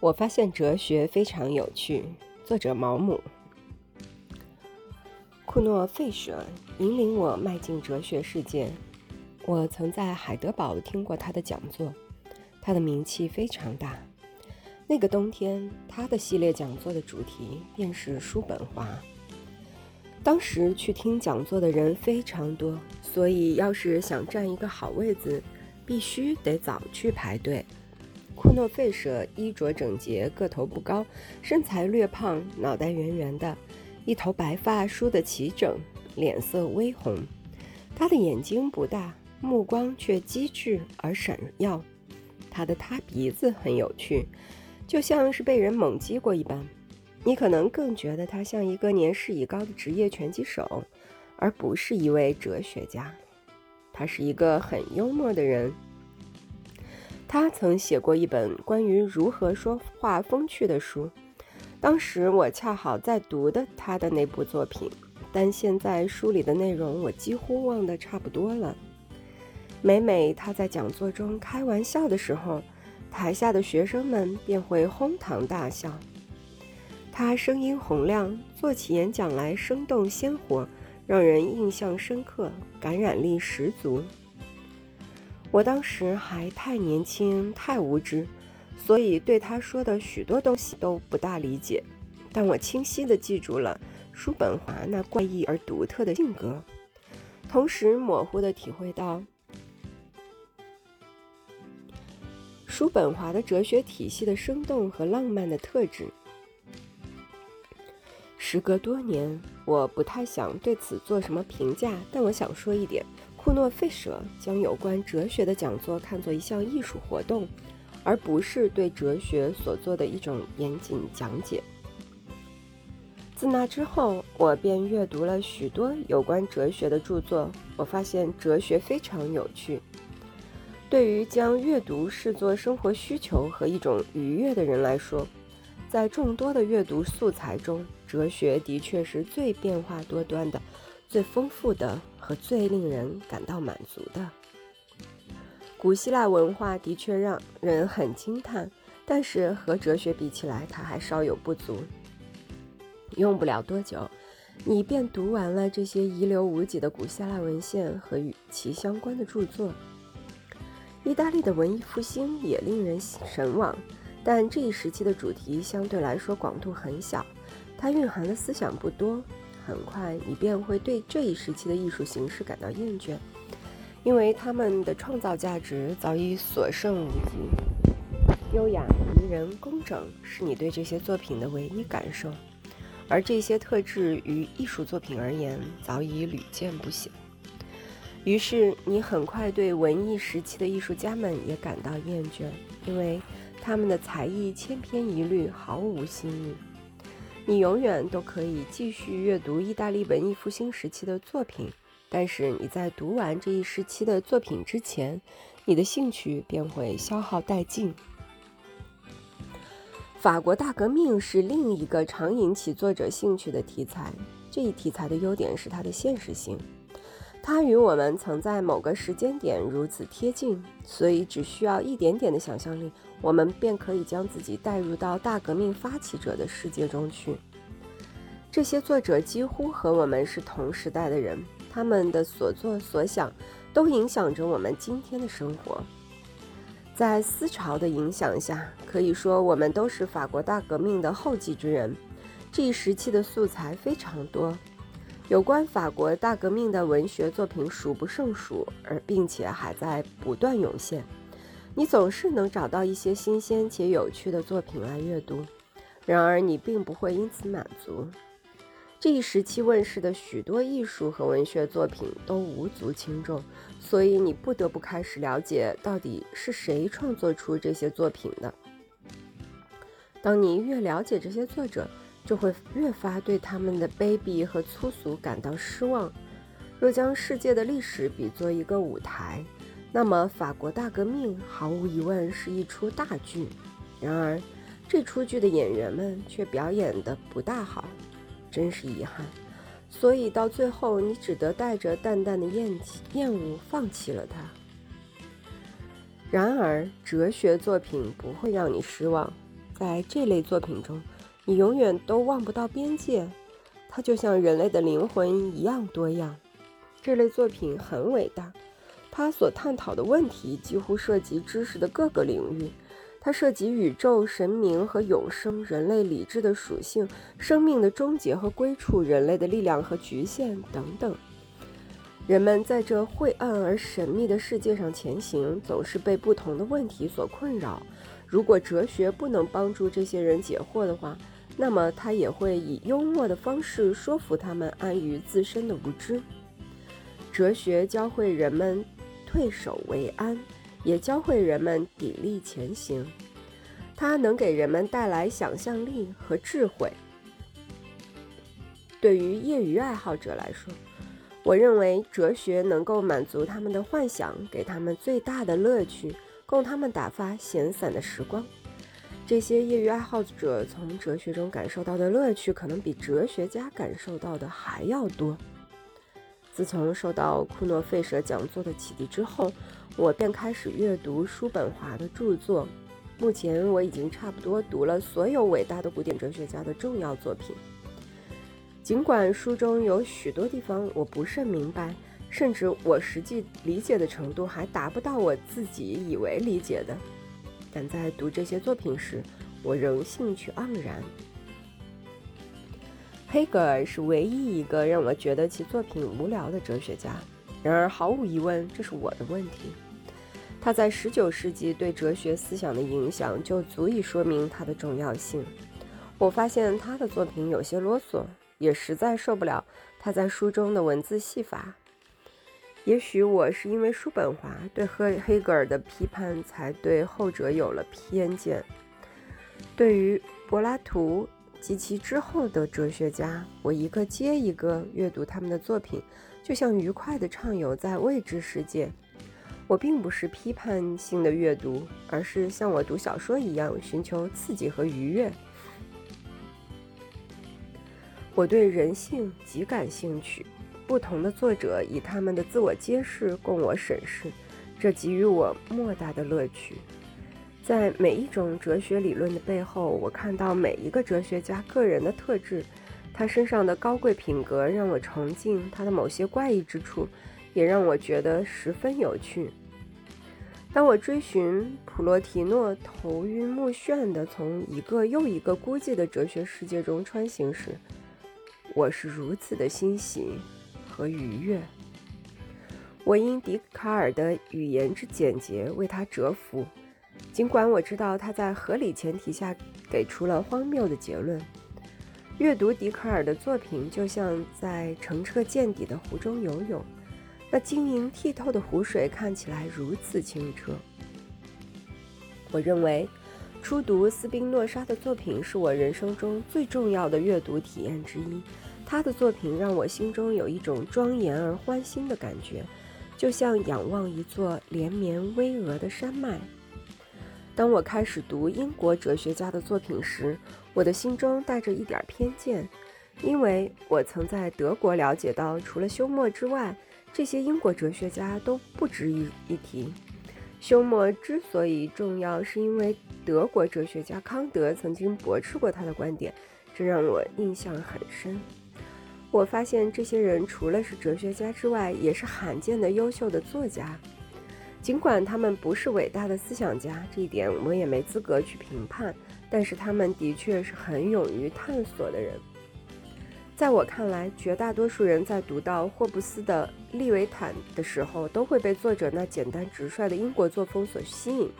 我发现哲学非常有趣。作者毛姆。库诺·费舍引领我迈进哲学世界。我曾在海德堡听过他的讲座，他的名气非常大。那个冬天，他的系列讲座的主题便是叔本华。当时去听讲座的人非常多，所以要是想占一个好位子，必须得早去排队。库诺费舍衣着整洁，个头不高，身材略胖，脑袋圆圆的，一头白发梳得齐整，脸色微红。他的眼睛不大，目光却机智而闪耀。他的塌鼻子很有趣，就像是被人猛击过一般。你可能更觉得他像一个年事已高的职业拳击手，而不是一位哲学家。他是一个很幽默的人。他曾写过一本关于如何说话风趣的书，当时我恰好在读的他的那部作品，但现在书里的内容我几乎忘得差不多了。每每他在讲座中开玩笑的时候，台下的学生们便会哄堂大笑。他声音洪亮，做起演讲来生动鲜活，让人印象深刻，感染力十足。我当时还太年轻、太无知，所以对他说的许多东西都不大理解。但我清晰地记住了叔本华那怪异而独特的性格，同时模糊地体会到叔本华的哲学体系的生动和浪漫的特质。时隔多年，我不太想对此做什么评价，但我想说一点。库诺费舍将有关哲学的讲座看作一项艺术活动，而不是对哲学所做的一种严谨讲解。自那之后，我便阅读了许多有关哲学的著作。我发现哲学非常有趣。对于将阅读视作生活需求和一种愉悦的人来说，在众多的阅读素材中，哲学的确是最变化多端的、最丰富的。和最令人感到满足的，古希腊文化的确让人很惊叹，但是和哲学比起来，它还稍有不足。用不了多久，你便读完了这些遗留无几的古希腊文献和与其相关的著作。意大利的文艺复兴也令人神往，但这一时期的主题相对来说广度很小，它蕴含的思想不多。很快，你便会对这一时期的艺术形式感到厌倦，因为他们的创造价值早已所剩无几。优雅、迷人、工整是你对这些作品的唯一感受，而这些特质于艺术作品而言早已屡见不鲜。于是，你很快对文艺时期的艺术家们也感到厌倦，因为他们的才艺千篇一律，毫无新意。你永远都可以继续阅读意大利文艺复兴时期的作品，但是你在读完这一时期的作品之前，你的兴趣便会消耗殆尽。法国大革命是另一个常引起作者兴趣的题材。这一题材的优点是它的现实性，它与我们曾在某个时间点如此贴近，所以只需要一点点的想象力。我们便可以将自己带入到大革命发起者的世界中去。这些作者几乎和我们是同时代的人，他们的所作所想都影响着我们今天的生活。在思潮的影响下，可以说我们都是法国大革命的后继之人。这一时期的素材非常多，有关法国大革命的文学作品数不胜数，而并且还在不断涌现。你总是能找到一些新鲜且有趣的作品来阅读，然而你并不会因此满足。这一时期问世的许多艺术和文学作品都无足轻重，所以你不得不开始了解到底是谁创作出这些作品的。当你越了解这些作者，就会越发对他们的卑鄙和粗俗感到失望。若将世界的历史比作一个舞台，那么，法国大革命毫无疑问是一出大剧。然而，这出剧的演员们却表演得不大好，真是遗憾。所以到最后，你只得带着淡淡的厌弃、厌恶放弃了它。然而，哲学作品不会让你失望。在这类作品中，你永远都望不到边界，它就像人类的灵魂一样多样。这类作品很伟大，他所探讨的问题几乎涉及知识的各个领域。它涉及宇宙、神明和永生、人类理智的属性、生命的终结和归处、人类的力量和局限等等。人们在这晦暗而神秘的世界上前行，总是被不同的问题所困扰。如果哲学不能帮助这些人解惑的话，那么他也会以幽默的方式说服他们安于自身的无知。哲学教会人们退守为安，也教会人们砥砺前行。它能给人们带来想象力和智慧。对于业余爱好者来说，我认为哲学能够满足他们的幻想，给他们最大的乐趣，供他们打发闲散的时光。这些业余爱好者从哲学中感受到的乐趣，可能比哲学家感受到的还要多。自从受到库诺费舍讲座的启迪之后，我便开始阅读叔本华的著作。目前我已经差不多读了所有伟大的古典哲学家的重要作品。尽管书中有许多地方我不甚明白，甚至我实际理解的程度还达不到我自己以为理解的，但在读这些作品时，我仍兴趣盎然。黑格尔是唯一一个让我觉得其作品无聊的哲学家，然而毫无疑问，这是我的问题。他在19世纪对哲学思想的影响就足以说明他的重要性。我发现他的作品有些啰嗦。也实在受不了他在书中的文字戏法。也许我是因为叔本华对黑黑格尔的批判，才对后者有了偏见。对于柏拉图及其之后的哲学家，我一个接一个阅读他们的作品，就像愉快的畅游在未知世界。我并不是批判性的阅读，而是像我读小说一样，寻求刺激和愉悦。我对人性极感兴趣，不同的作者以他们的自我揭示供我审视，这给予我莫大的乐趣。在每一种哲学理论的背后，我看到每一个哲学家个人的特质，他身上的高贵品格让我崇敬，他的某些怪异之处也让我觉得十分有趣。当我追寻普罗提诺头晕目眩地从一个又一个孤寂的哲学世界中穿行时，我是如此的欣喜和愉悦。我因笛卡尔的语言之简洁为他折服，尽管我知道他在合理前提下给出了荒谬的结论。阅读笛卡尔的作品，就像在澄澈见底的湖中游泳，那晶莹剔透的湖水看起来如此清澈。我认为。初读斯宾诺莎的作品是我人生中最重要的阅读体验之一。他的作品让我心中有一种庄严而欢欣的感觉，就像仰望一座连绵巍峨的山脉。当我开始读英国哲学家的作品时，我的心中带着一点偏见，因为我曾在德国了解到，除了休谟之外，这些英国哲学家都不值一一提。休谟之所以重要，是因为德国哲学家康德曾经驳斥过他的观点，这让我印象很深。我发现这些人除了是哲学家之外，也是罕见的优秀的作家。尽管他们不是伟大的思想家，这一点我也没资格去评判，但是他们的确是很勇于探索的人。在我看来，绝大多数人在读到霍布斯的《利维坦》的时候，都会被作者那简单直率的英国作风所吸引。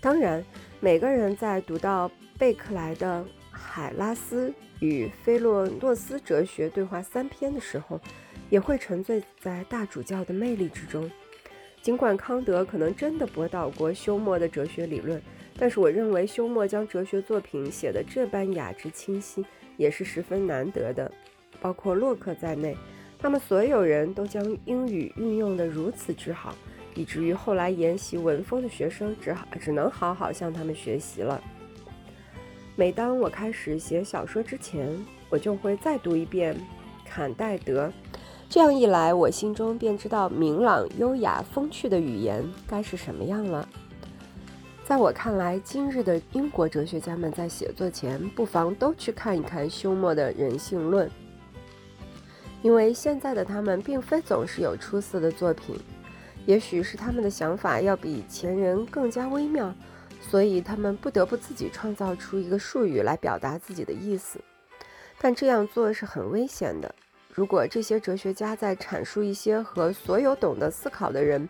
当然，每个人在读到贝克莱的《海拉斯与菲洛诺斯哲学对话三篇》的时候，也会沉醉在大主教的魅力之中。尽管康德可能真的驳倒过休谟的哲学理论，但是我认为休谟将哲学作品写得这般雅致清晰。也是十分难得的，包括洛克在内，他们所有人都将英语运用得如此之好，以至于后来研习文风的学生只好只能好好向他们学习了。每当我开始写小说之前，我就会再读一遍坎代德，这样一来，我心中便知道明朗、优雅、风趣的语言该是什么样了。在我看来，今日的英国哲学家们在写作前，不妨都去看一看休谟的《人性论》，因为现在的他们并非总是有出色的作品，也许是他们的想法要比前人更加微妙，所以他们不得不自己创造出一个术语来表达自己的意思。但这样做是很危险的。如果这些哲学家在阐述一些和所有懂得思考的人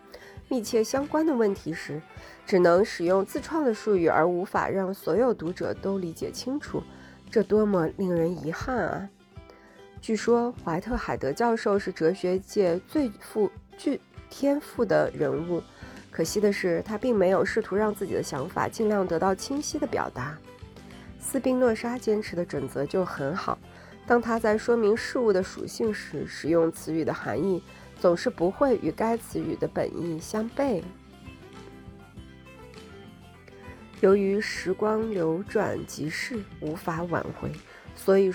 密切相关的问题时，只能使用自创的术语，而无法让所有读者都理解清楚，这多么令人遗憾啊！据说怀特海德教授是哲学界最富具天赋的人物，可惜的是，他并没有试图让自己的想法尽量得到清晰的表达。斯宾诺莎坚持的准则就很好，当他在说明事物的属性时，使用词语的含义总是不会与该词语的本意相悖。由于时光流转即逝，无法挽回，所以